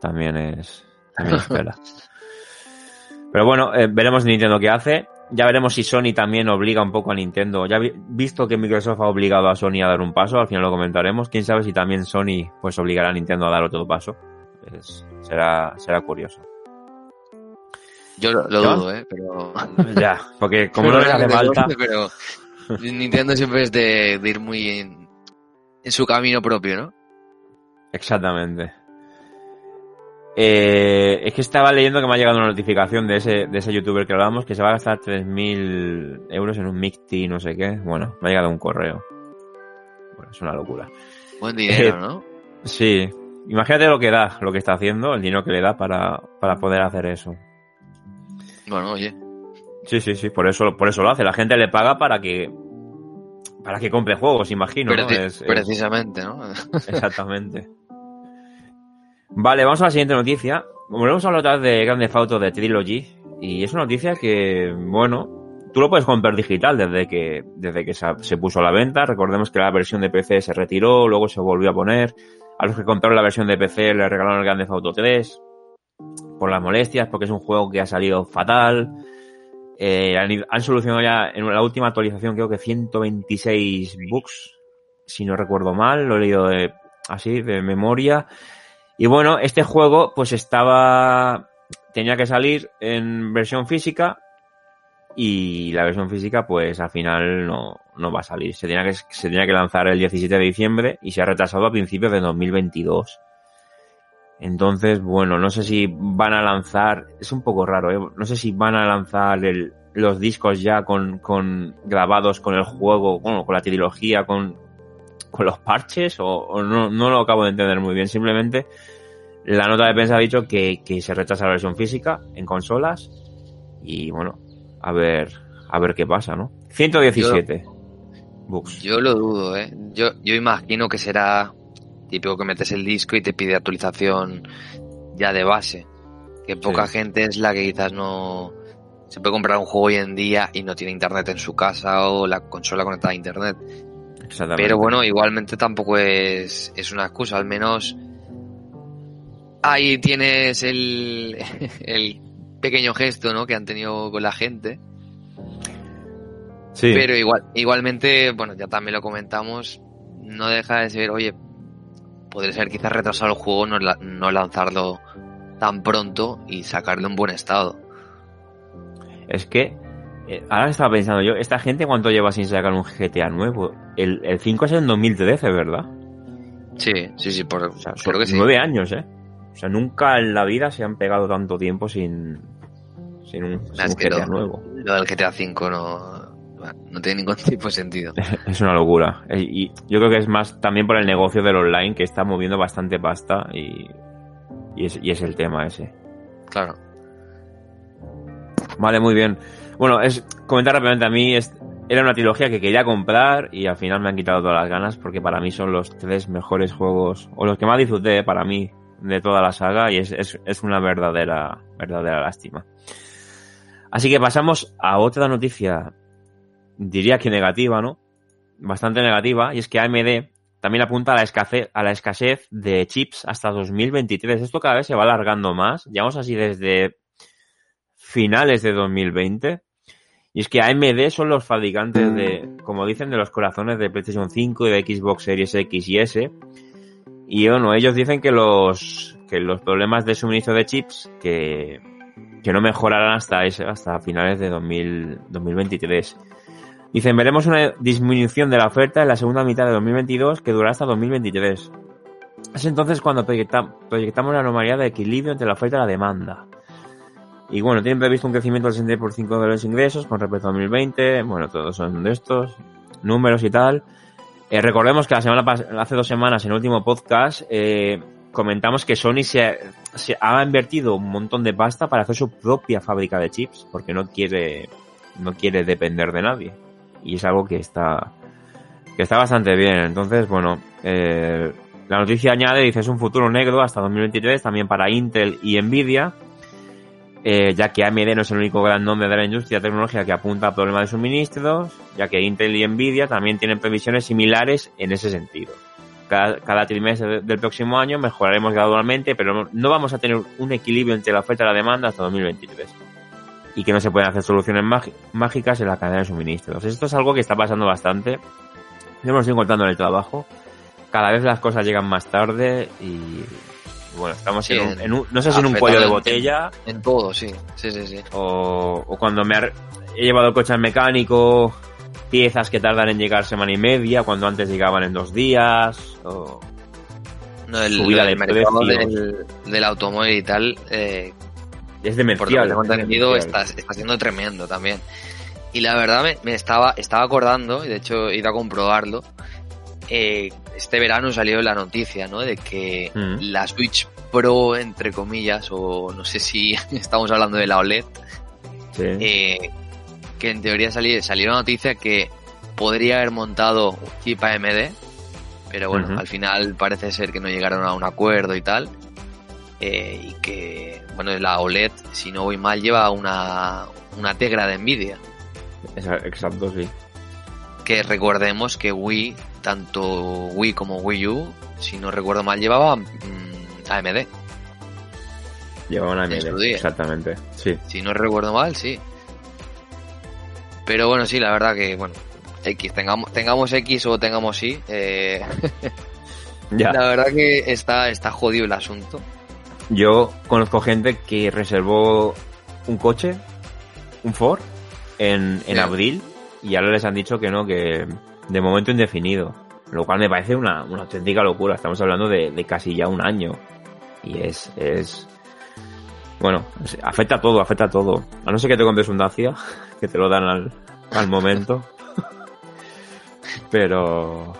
también es. También es tela. [laughs] Pero bueno, eh, veremos Nintendo qué hace. Ya veremos si Sony también obliga un poco a Nintendo. Ya vi- visto que Microsoft ha obligado a Sony a dar un paso, al final lo comentaremos. Quién sabe si también Sony pues obligará a Nintendo a dar otro paso. Es- será, será curioso. Yo lo, dudo, ¿eh? Pero... [laughs] Ya, porque como no les hace falta. Pero Nintendo siempre es de, de ir muy en, en su camino propio, ¿no? Exactamente. Eh, es que estaba leyendo que me ha llegado una notificación de ese, de ese youtuber que hablábamos que se va a gastar 3.000 euros en un Micti, no sé qué. Bueno, me ha llegado un correo. Bueno, es una locura. Buen dinero, Eh, ¿no? Sí, imagínate lo que da, lo que está haciendo, el dinero que le da para, para poder hacer eso. Bueno, oye. Sí, sí, sí, por eso, por eso lo hace. La gente le paga para que para que compre juegos, imagino. ¿no? Preci- Es- es- precisamente, ¿no? [laughs] [laughs] Exactamente. Vale, vamos a la siguiente noticia. Volvemos a hablar otra vez de Grand Theft Auto de Trilogy. Y es una noticia que, bueno, tú lo puedes comprar digital desde que, desde que se, se puso a la venta. Recordemos que la versión de PC se retiró, luego se volvió a poner. A los que compraron la versión de PC le regalaron el Grand Theft Auto 3 por las molestias, porque es un juego que ha salido fatal. Eh, han, han solucionado ya en la última actualización creo que 126 bugs, si no recuerdo mal, lo he leído de- así de memoria. Y bueno, este juego pues estaba tenía que salir en versión física y la versión física pues al final no, no va a salir. Se tenía, que, se tenía que lanzar el 17 de diciembre y se ha retrasado a principios de 2022. Entonces, bueno, no sé si van a lanzar, es un poco raro, ¿eh? no sé si van a lanzar el- los discos ya con, con grabados con el juego, bueno, con la trilogía, con, con los parches, o, o no, no lo acabo de entender muy bien. Simplemente la nota de prensa ha dicho que, que se retrasa la versión física en consolas y bueno, a ver, a ver qué pasa, ¿no? 117 bugs. Yo lo dudo, ¿eh? Yo, yo imagino que será típico que metes el disco y te pide actualización ya de base. Que poca Sí. gente es la que quizás no se puede comprar un juego hoy en día y no tiene internet en su casa o la consola conectada a internet. Exactamente. Pero bueno, igualmente tampoco es, es una excusa, al menos ahí tienes el, [laughs] el pequeño gesto ¿no? que han tenido con la gente. sí. Pero igual, igualmente, bueno, ya también lo comentamos, no deja de ser, oye, podría ser quizás retrasar el juego, no, la- no lanzarlo tan pronto y sacarlo en buen estado. Es que eh, ahora estaba pensando yo, esta gente cuánto lleva sin sacar un GTA nuevo. El, el 5 es en 2013, ¿verdad? Sí, sí, sí, por, O sea, creo que sí. nueve años, ¿eh? O sea, nunca en la vida se han pegado tanto tiempo sin, sin un, sin un GTA nuevo. Lo del GTA V no, no tiene ningún [laughs] tipo de sentido. [laughs] Es una locura. Eh, Y yo creo que es más también por el negocio del online que está moviendo bastante pasta y, y, es, y es el tema ese. Claro. Vale, muy bien. Bueno, es comentar rápidamente a mí, es, era una trilogía que quería comprar y al final me han quitado todas las ganas porque para mí son los tres mejores juegos, o los que más disfruté para mí de toda la saga y es, es, es una verdadera, verdadera lástima. Así que pasamos a otra noticia, diría que negativa, ¿no? Bastante negativa, y es que AMD también apunta a la escasez, a la escasez de chips hasta 2023. Esto cada vez se va alargando más. Llevamos así desde finales de 2020. Y es que AMD son los fabricantes de, como dicen, de los corazones de PlayStation 5 y de Xbox Series X y S. Y bueno, ellos dicen que los, que los problemas de suministro de chips que, que no mejorarán hasta, ese, hasta finales de 2000, 2023. Dicen, veremos una disminución de la oferta en la segunda mitad de 2022 que durará hasta 2023. Es entonces cuando proyecta, proyectamos la anomalía de equilibrio entre la oferta y la demanda. Y bueno, tienen previsto un crecimiento del 60% de los ingresos con respecto a 2020. Bueno, todos son de estos números y tal. Eh, recordemos que la semana hace dos semanas en el último podcast eh, comentamos que Sony se, se ha invertido un montón de pasta para hacer su propia fábrica de chips porque no quiere no quiere depender de nadie y es algo que está que está bastante bien. Entonces, bueno, eh, la noticia añade, dice, es un futuro negro hasta 2023 también para Intel y Nvidia, eh, ya que AMD no es el único gran nombre de la industria tecnológica que apunta a problemas de suministros, ya que Intel y Nvidia también tienen previsiones similares en ese sentido. Cada, cada trimestre del próximo año mejoraremos gradualmente, pero no- vamos a tener un equilibrio entre la oferta y la demanda hasta 2023 y que no se pueden hacer soluciones mági- mágicas en la cadena de suministros. Esto es algo que está pasando bastante. Yo me lo estoy encontrando en el trabajo. Cada vez las cosas llegan más tarde y bueno, estamos Sí, en, un, en un- no sé si en un cuello de botella En todo, sí. Sí, sí, sí. o, o cuando me ha- he llevado el coche al mecánico, piezas que tardan en llegar semana y media, cuando antes llegaban en dos días, o No, el, Subida el de mercado del, del automóvil y tal, eh, es por lo que demencial. tengo entendido, demencial. está, está siendo tremendo también. Y la verdad me, me estaba, estaba acordando, y de hecho he ido a comprobarlo, eh, este verano salió la noticia, ¿no? De que Mm. la Switch Pro, entre comillas, o no sé si [laughs] estamos hablando de la OLED, Sí. eh, que en teoría salió, salió la noticia que podría haber montado un chip AMD, pero bueno, al final parece ser que no llegaron a un acuerdo y tal. eh, y que, bueno, la OLED, si no voy mal, lleva una, una Tegra de Nvidia. Exacto, sí. Que recordemos que Wii, tanto Wii como Wii U, si no recuerdo mal, llevaba mm, AMD. Llevaban a En su AMD, exactamente. Sí. Si no recuerdo mal, sí. Pero bueno, sí, la verdad que, bueno, X, tengamos, tengamos X o tengamos Y, eh, [laughs] Ya. la verdad que está, está jodido el asunto. Yo conozco gente que reservó un coche, un Ford, en, en Sí. abril y ahora les han dicho que no, que de momento indefinido. Lo cual me parece una, una auténtica locura. Estamos hablando de, de casi ya un año. Y es, es... Bueno, afecta a todo, afecta a todo. A no ser que te compres un Dacia, [laughs] que te lo dan al, al momento. [laughs] Pero...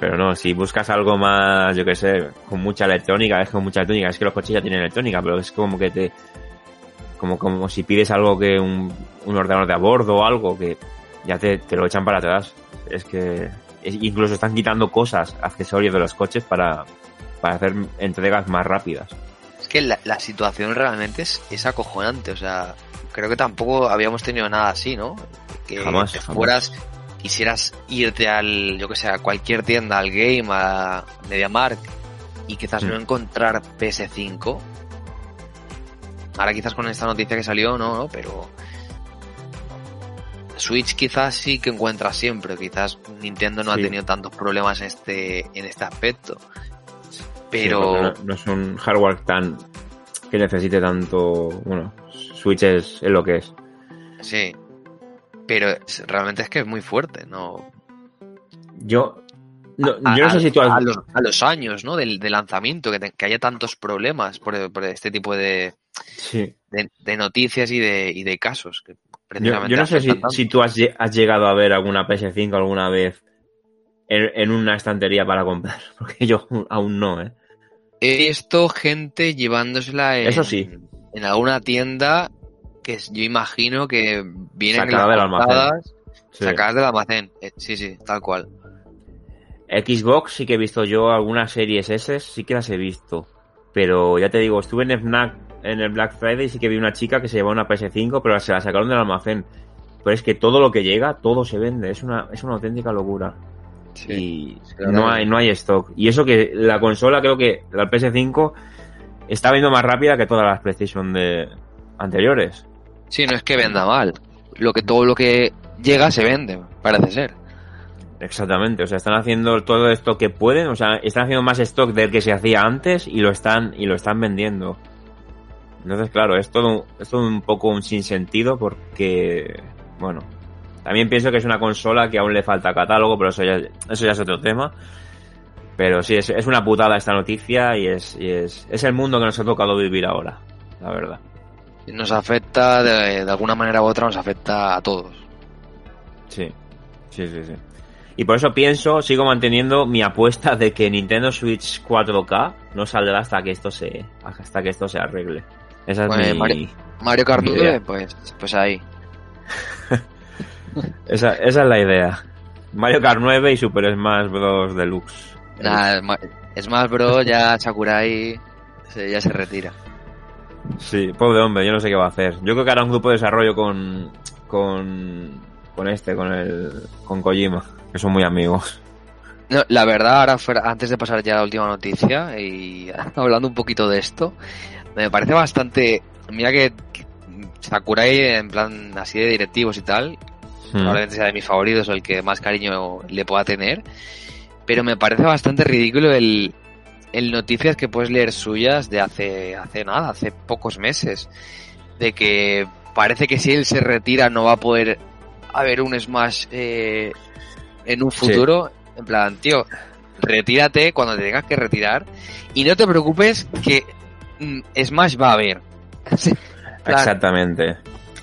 Pero no, si buscas algo más, yo que sé, con mucha electrónica, es con mucha electrónica, es que los coches ya tienen electrónica, pero es como que te... Como, como si pides algo que un, un ordenador de a bordo o algo que ya te, te lo echan para atrás. Es que es- incluso están quitando cosas, accesorios de los coches para, para hacer entregas más rápidas. Es que la, la situación realmente es, es acojonante, o sea, creo que tampoco habíamos tenido nada así, ¿no? Que Jamás, te jamás. Quisieras irte al, yo que sé, a cualquier tienda, al game, a MediaMarkt, y quizás Mm. no encontrar PS5. Ahora quizás con esta noticia que salió, no, no, pero... Switch quizás sí que encuentra siempre, quizás Nintendo no Sí. ha tenido tantos problemas en este, en este aspecto. Pero... no, no es un hardware tan que necesite tanto. Bueno, Switch es, es lo que es. Sí. Pero realmente es que es muy fuerte, ¿no? Yo no, a, yo no sé a- si tú has... a los, a los años, ¿no? Del, de lanzamiento, que, te- que haya tantos problemas por, por este tipo de, Sí. de, de noticias y de, y de casos. Que Yo, precisamente yo no sé si, tú has, lle- has llegado a ver alguna PS5 alguna vez en, en una estantería para comprar, [laughs] porque yo aún no, ¿eh? He visto gente llevándosela en, Eso sí. en alguna tienda que yo imagino que vienen Sacada las del almacén. Sí. sacadas del almacén. Eh, Sí, sí, tal cual. Xbox sí que he visto yo algunas series S, sí que las he visto. Pero ya te digo, estuve en Fnac en el Black Friday y sí que vi una chica que se llevaba una PS5, pero se la sacaron del almacén. Pero es que todo lo que llega, todo se vende. Es una, es una auténtica locura. y sí, no hay, no hay stock. Y eso que la consola, creo que la PS5 está viendo más rápida que todas las PlayStation de anteriores. Sí, no es que venda mal. Lo que todo lo que llega se vende, parece ser. Exactamente, o sea, están haciendo todo esto que pueden, o sea, están haciendo más stock del que se hacía antes y lo están y lo están vendiendo. Entonces, claro, es todo, es todo un poco un sinsentido porque, bueno, también pienso que es una consola que aún le falta catálogo, pero eso ya, eso ya es otro tema. Pero sí, es, es una putada esta noticia y es, y es, es el mundo que nos ha tocado vivir ahora, la verdad. Nos afecta, de, de alguna manera u otra, nos afecta a todos. Sí, sí, sí, sí. Y por eso pienso, sigo manteniendo mi apuesta de que Nintendo Switch 4K no saldrá hasta que esto se, hasta que esto se arregle. Esa es mi, Mario- Mario Kart 9, idea. pues, pues ahí. [laughs] esa, esa es la idea. Mario Kart 9 y Super Smash Bros. Deluxe. Nada, Ma- Smash Bros. ya Sakurai se- ya se retira. Sí, pobre hombre, yo no sé qué va a hacer. Yo creo que hará un grupo de desarrollo con, con, con este, con el, con Kojima, que son muy amigos. No, la verdad, ahora fuera- antes de pasar ya a la última noticia y [laughs] hablando un poquito de esto, me parece bastante. Mira que, Sakurai, en plan así de directivos y tal, Hmm. probablemente sea de mis favoritos o el que más cariño le pueda tener, pero me parece bastante ridículo el, el noticias que puedes leer suyas de hace, hace nada, hace pocos meses, de que parece que si él se retira no va a poder haber un Smash eh, en un Sí. futuro. En plan, tío, retírate cuando te tengas que retirar y no te preocupes que mm, Smash va a haber. [laughs] En plan, Exactamente.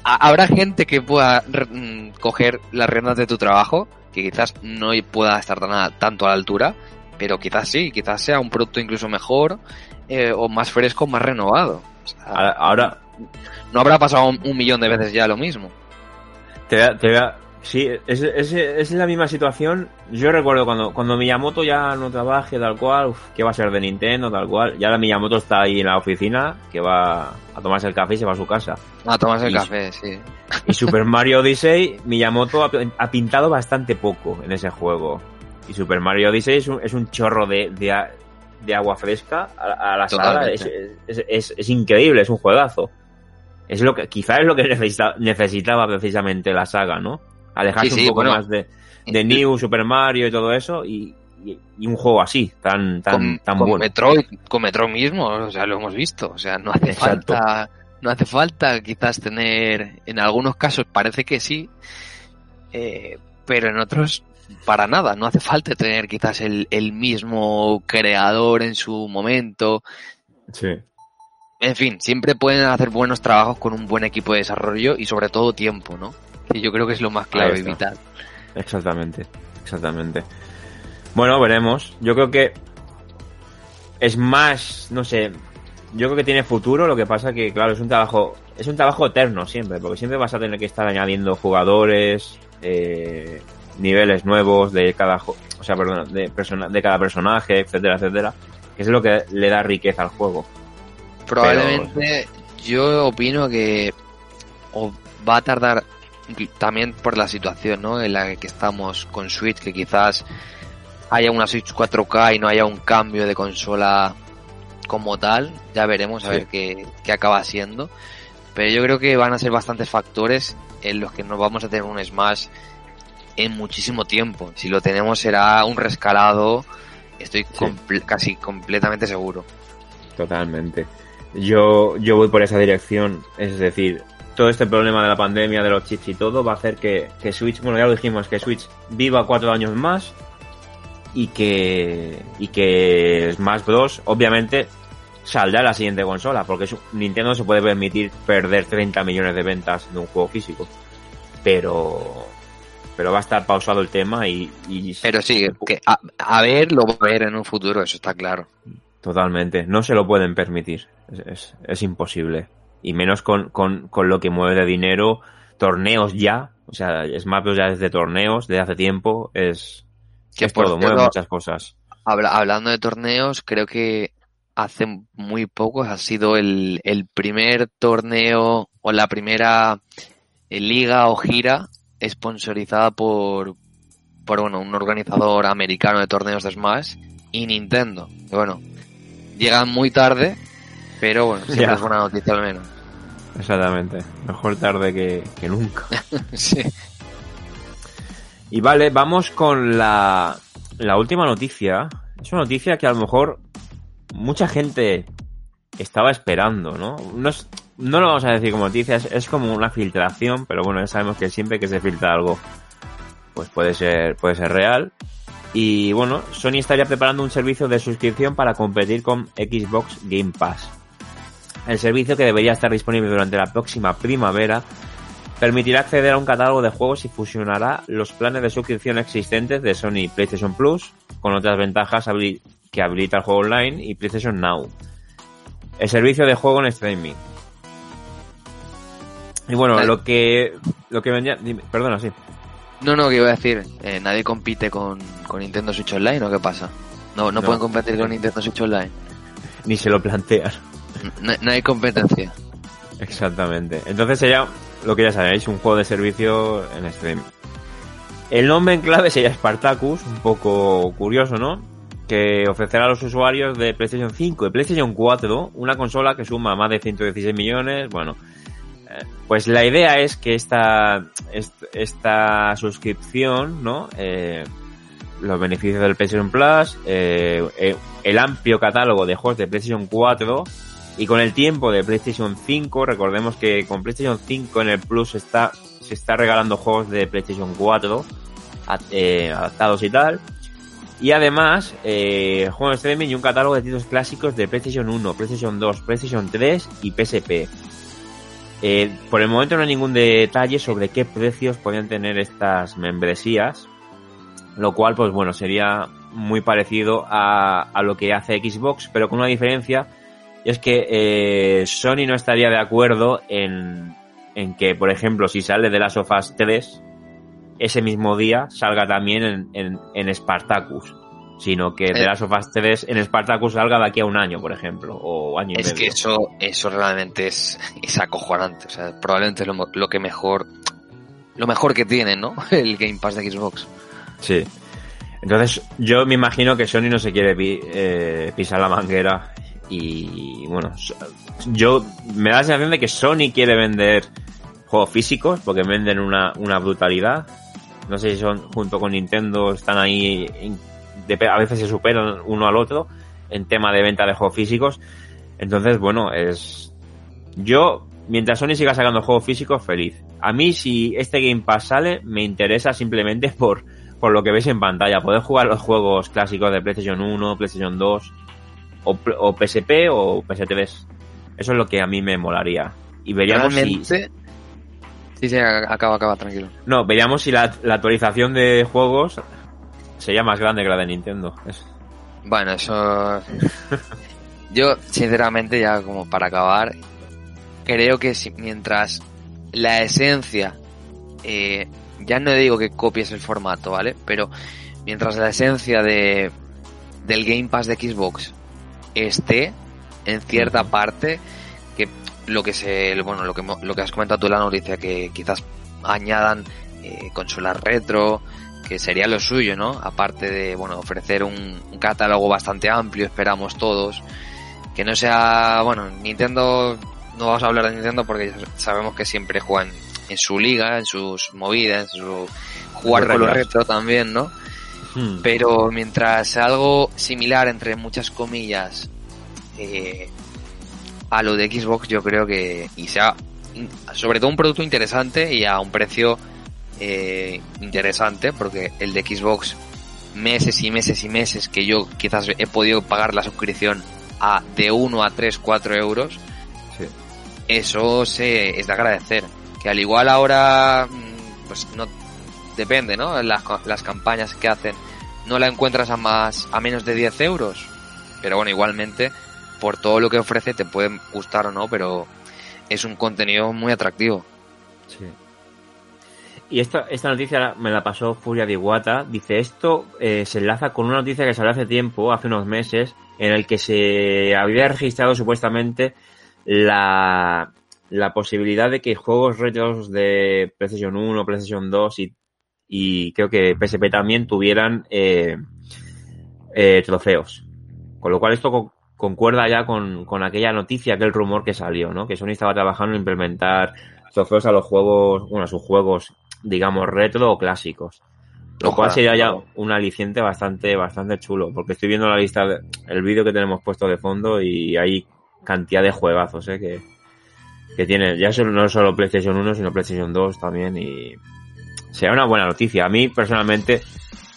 ha- Habrá gente que pueda mm, coger las riendas de tu trabajo, que quizás no pueda estar tan a- tanto a la altura, pero quizás sí, quizás sea un producto incluso mejor eh, o más fresco, más renovado. O sea, Ahora, ahora no habrá pasado un, un millón de veces ya lo mismo. Te, te sí, es, es, es la misma situación. Yo recuerdo cuando, cuando Miyamoto ya no trabaje tal cual, uf, que va a ser de Nintendo tal cual. Ya la Miyamoto está ahí en la oficina, que va a tomarse el café y se va a su casa. A tomarse el café, sí. Y Super Mario Odyssey, Miyamoto ha, ha pintado bastante poco en ese juego. Y Super Mario Odyssey es un, es un chorro de, de, de agua fresca a, a la sala. Es, es, increíble, es un juegazo. Es lo que, quizá es lo que [laughs] necesita- necesitaba precisamente la saga, ¿no? Alejarse Sí, sí, un poco bueno. más de, de New, Super Mario y todo eso, y, y- y un juego así, tan, tan, con, tan con bueno. Metroid, con Metroid mismo, o sea, lo hemos visto. O sea, no hace Exacto. falta, no hace falta quizás tener, en algunos casos parece que sí, eh, pero en otros para nada. No hace falta tener quizás el, el mismo creador en su momento. Sí, En fin, siempre pueden hacer buenos trabajos con un buen equipo de desarrollo y sobre todo tiempo, ¿no? Que yo creo que es lo más clave y vital. exactamente, exactamente. Bueno, veremos. Yo creo que es más, no sé, yo creo que tiene futuro, lo que pasa que, claro, es un trabajo, es un trabajo eterno siempre, porque siempre vas a tener que estar añadiendo jugadores, eh, niveles nuevos de cada, o sea, perdón, de, persona, de cada personaje, etcétera, etcétera, que es lo que le da riqueza al juego. Probablemente yo opino que o va a tardar también por la situación ¿no? en la que estamos con Switch, que quizás haya una Switch 4K y no haya un cambio de consola como tal, ya veremos a Sí. ver qué, qué acaba siendo. Pero yo creo que van a ser bastantes factores en los que nos vamos a tener un Smash en muchísimo tiempo. Si lo tenemos será un rescalado, estoy comple- casi completamente seguro. Totalmente. Yo, yo voy por esa dirección, es decir, todo este problema de la pandemia, de los chips y todo, va a hacer que, que Switch, bueno, ya lo dijimos, que Switch viva cuatro años más y que y que Smash Bros obviamente saldrá la siguiente consola porque Nintendo se puede permitir perder 30 millones de ventas de un juego físico pero pero va a estar pausado el tema y, pero sí que a, a, ver lo va a ver en un futuro eso está claro. Totalmente. No se lo pueden permitir. Es, es, imposible. Y menos con, con, con lo que mueve de dinero torneos ya. O sea Bros. ya desde torneos desde hace tiempo. Es que es todo, mueve muchas cosas. hablando de torneos, creo que hace muy poco ha sido el, el primer torneo o la primera eh, liga o gira sponsorizada por, por bueno, un organizador americano de torneos de Smash y Nintendo. bueno, llegan muy tarde, pero bueno, siempre es buena noticia al menos. Exactamente, mejor tarde que, que nunca. [laughs] sí. Y vale, vamos con la, la última noticia. Es una noticia que a lo mejor mucha gente estaba esperando, ¿no? No, no lo vamos a decir como noticia, es, como una filtración, pero bueno, ya sabemos que siempre que se filtra algo, pues puede ser, puede ser real. Y bueno, Sony estaría preparando un servicio de suscripción para competir con Xbox Game Pass. El servicio que debería estar disponible durante la próxima primavera Permitirá acceder a un catálogo de juegos y fusionará los planes de suscripción existentes de Sony PlayStation Plus con otras ventajas que habilita el juego online y PlayStation Now. El servicio de juego en streaming. Y bueno, lo que lo que venía, perdona, sí. No, no, que iba a decir, eh, nadie compite con, con, Nintendo Switch Online o qué pasa? No, no, pueden competir con Nintendo Switch Online. [laughs] Ni se lo plantean. No, no hay competencia. Exactamente. Entonces sería lo que ya sabéis, un juego de servicio en stream. El nombre en clave sería Spartacus, un poco curioso, ¿no? Que ofrecerá a los usuarios de PlayStation 5 y PlayStation 4 una consola que suma más de 116 millones. Bueno, pues la idea es que esta, esta suscripción, ¿no? Eh, los beneficios del PlayStation Plus, eh, el amplio catálogo de juegos de PlayStation 4 y con el tiempo de PlayStation 5, recordemos que con PlayStation 5 en el Plus está, se está regalando juegos de PlayStation 4 eh, adaptados y tal. Y además, eh, juegos de streaming y un catálogo de títulos clásicos de PlayStation 1, PlayStation 2, PlayStation 3 y PSP. Eh, por el momento no hay ningún detalle sobre qué precios podrían tener estas membresías. Lo cual, pues bueno, sería muy parecido a, a lo que hace Xbox, pero con una diferencia es que eh, Sony no estaría de acuerdo en, en que, por ejemplo, si sale de las Us 3, ese mismo día salga también en, en, en Spartacus. Sino que de eh. las of 3 en Spartacus salga de aquí a un año, por ejemplo, o año y Es que eso, eso realmente es, es acojonante. O sea, probablemente es lo, lo que mejor, lo mejor que tiene, ¿no? [laughs] El Game Pass de Xbox. Sí. Entonces, yo me imagino que Sony no se quiere eh, pisar la manguera y bueno, yo me da la sensación de que Sony quiere vender juegos físicos porque venden una, una brutalidad. No sé si son junto con Nintendo, están ahí, a veces se superan uno al otro en tema de venta de juegos físicos. Entonces, bueno, es. Yo, mientras Sony siga sacando juegos físicos, feliz. A mí, si este Game Pass sale, me interesa simplemente [laughs] por, por lo que ves en pantalla. Poder jugar los juegos clásicos de PlayStation 1, PlayStation 2 o, o PSP o PS3. Eso es lo que a mí me molaría. Y veríamos si... Sí, sí, acaba, acaba, tranquilo. No, veríamos si la, actualización de juegos sería más grande que la de Nintendo. Bueno, eso... [laughs] Yo, sinceramente, ya como para acabar, creo que si, mientras la esencia, eh, ya no digo que copies el formato, ¿vale? Pero mientras la esencia de, del Game Pass de Xbox esté en cierta parte que lo que se bueno lo que lo que has comentado tú en la noticia que quizás añadan eh, consolas retro que sería lo suyo no aparte de bueno ofrecer un, catálogo bastante amplio esperamos todos que no sea bueno Nintendo no vamos a hablar de Nintendo porque sabemos que siempre juegan en su liga en sus movidas en su jugar con lo retro también no Hmm. Pero mientras algo similar, entre muchas comillas, eh, a lo de Xbox, yo creo que, y sea sobre todo un producto interesante y a un precio eh, interesante, porque el de Xbox meses y meses y meses que yo quizás he podido pagar la suscripción a de 1 a 3, 4 euros, Sí. eso se, es de agradecer. Que al igual ahora, mm, pues no, depende, ¿no? Las, las campañas que hacen, no la encuentras a más, a menos de 10 euros. Pero bueno, igualmente, por todo lo que ofrece te puede gustar o no, pero es un contenido muy atractivo. Sí. Y esta, esta noticia me la pasó Furia de Iguata. Dice, esto eh, se enlaza con una noticia que salió hace tiempo, hace unos meses, en el que se había registrado supuestamente la, la posibilidad de que juegos retros de PlayStation 1, PlayStation 2 y, y creo que PSP también tuvieran eh, eh, trofeos. Con lo cual esto co- concuerda ya con, con aquella noticia, aquel rumor que salió, ¿no? Que Sony estaba trabajando en implementar trofeos a los juegos, bueno, a sus juegos, digamos, retro o clásicos. Lo Ojalá, cual sería ya claro. un aliciente bastante, bastante chulo, porque estoy viendo la lista, de- el vídeo que tenemos puesto de fondo y hay cantidad de juegazos, ¿eh? Que, que tiene, ya son- no solo PlayStation 1, sino PlayStation 2 también y sería una buena noticia. A mí, personalmente,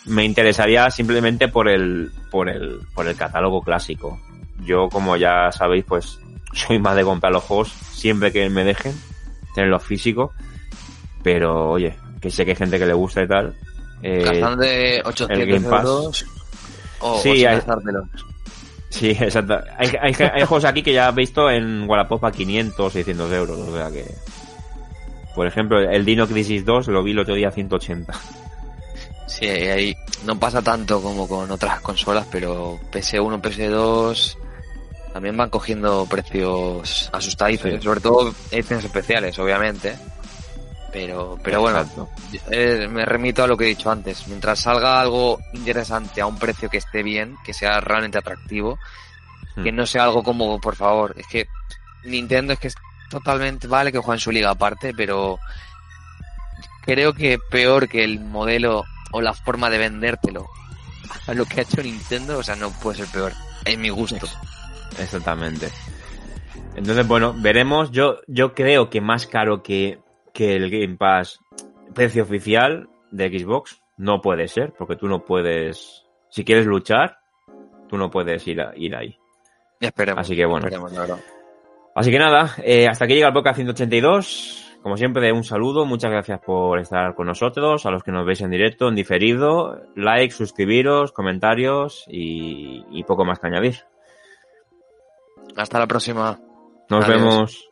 me interesaría simplemente por el, por el, por el catálogo clásico. Yo, como ya sabéis, pues, soy más de comprar los juegos siempre que me dejen, tenerlos físicos, pero oye, que sé que hay gente que le gusta y tal. eh, Gastando 800 el Game Pass. euros o, Sí, o hay-. Sí, [laughs] exacto. Hay, hay, hay juegos aquí que ya he visto en Wallapop a 500, 600 euros, o sea que... Por ejemplo, el Dino Crisis 2 lo vi el otro día a 180. Sí, ahí no pasa tanto como con otras consolas, pero PS1, PS2 también van cogiendo precios asustadizos, Sí. sobre todo ediciones especiales, obviamente. Pero, pero bueno, eh, me remito a lo que he dicho antes. Mientras salga algo interesante a un precio que esté bien, que sea realmente atractivo, Hmm. que no sea algo como, por favor, es que Nintendo es que es totalmente, vale que juegan su liga aparte, pero creo que peor que el modelo o la forma de vendértelo a lo que ha hecho Nintendo, o sea, no puede ser peor, en mi gusto. Exactamente. Entonces, bueno, veremos. Yo, yo creo que más caro que, que el Game Pass precio oficial de Xbox no puede ser, porque tú no puedes, si quieres luchar, tú no puedes ir, a- ir ahí. Esperemos. Así que bueno. esperemos. Así que nada, eh, hasta aquí llega el podcast 182. Como siempre, un saludo, muchas gracias por estar con nosotros, a los que nos veis en directo, en diferido, like, suscribiros, comentarios y, y poco más que añadir. Hasta la próxima. Nos Adiós. vemos.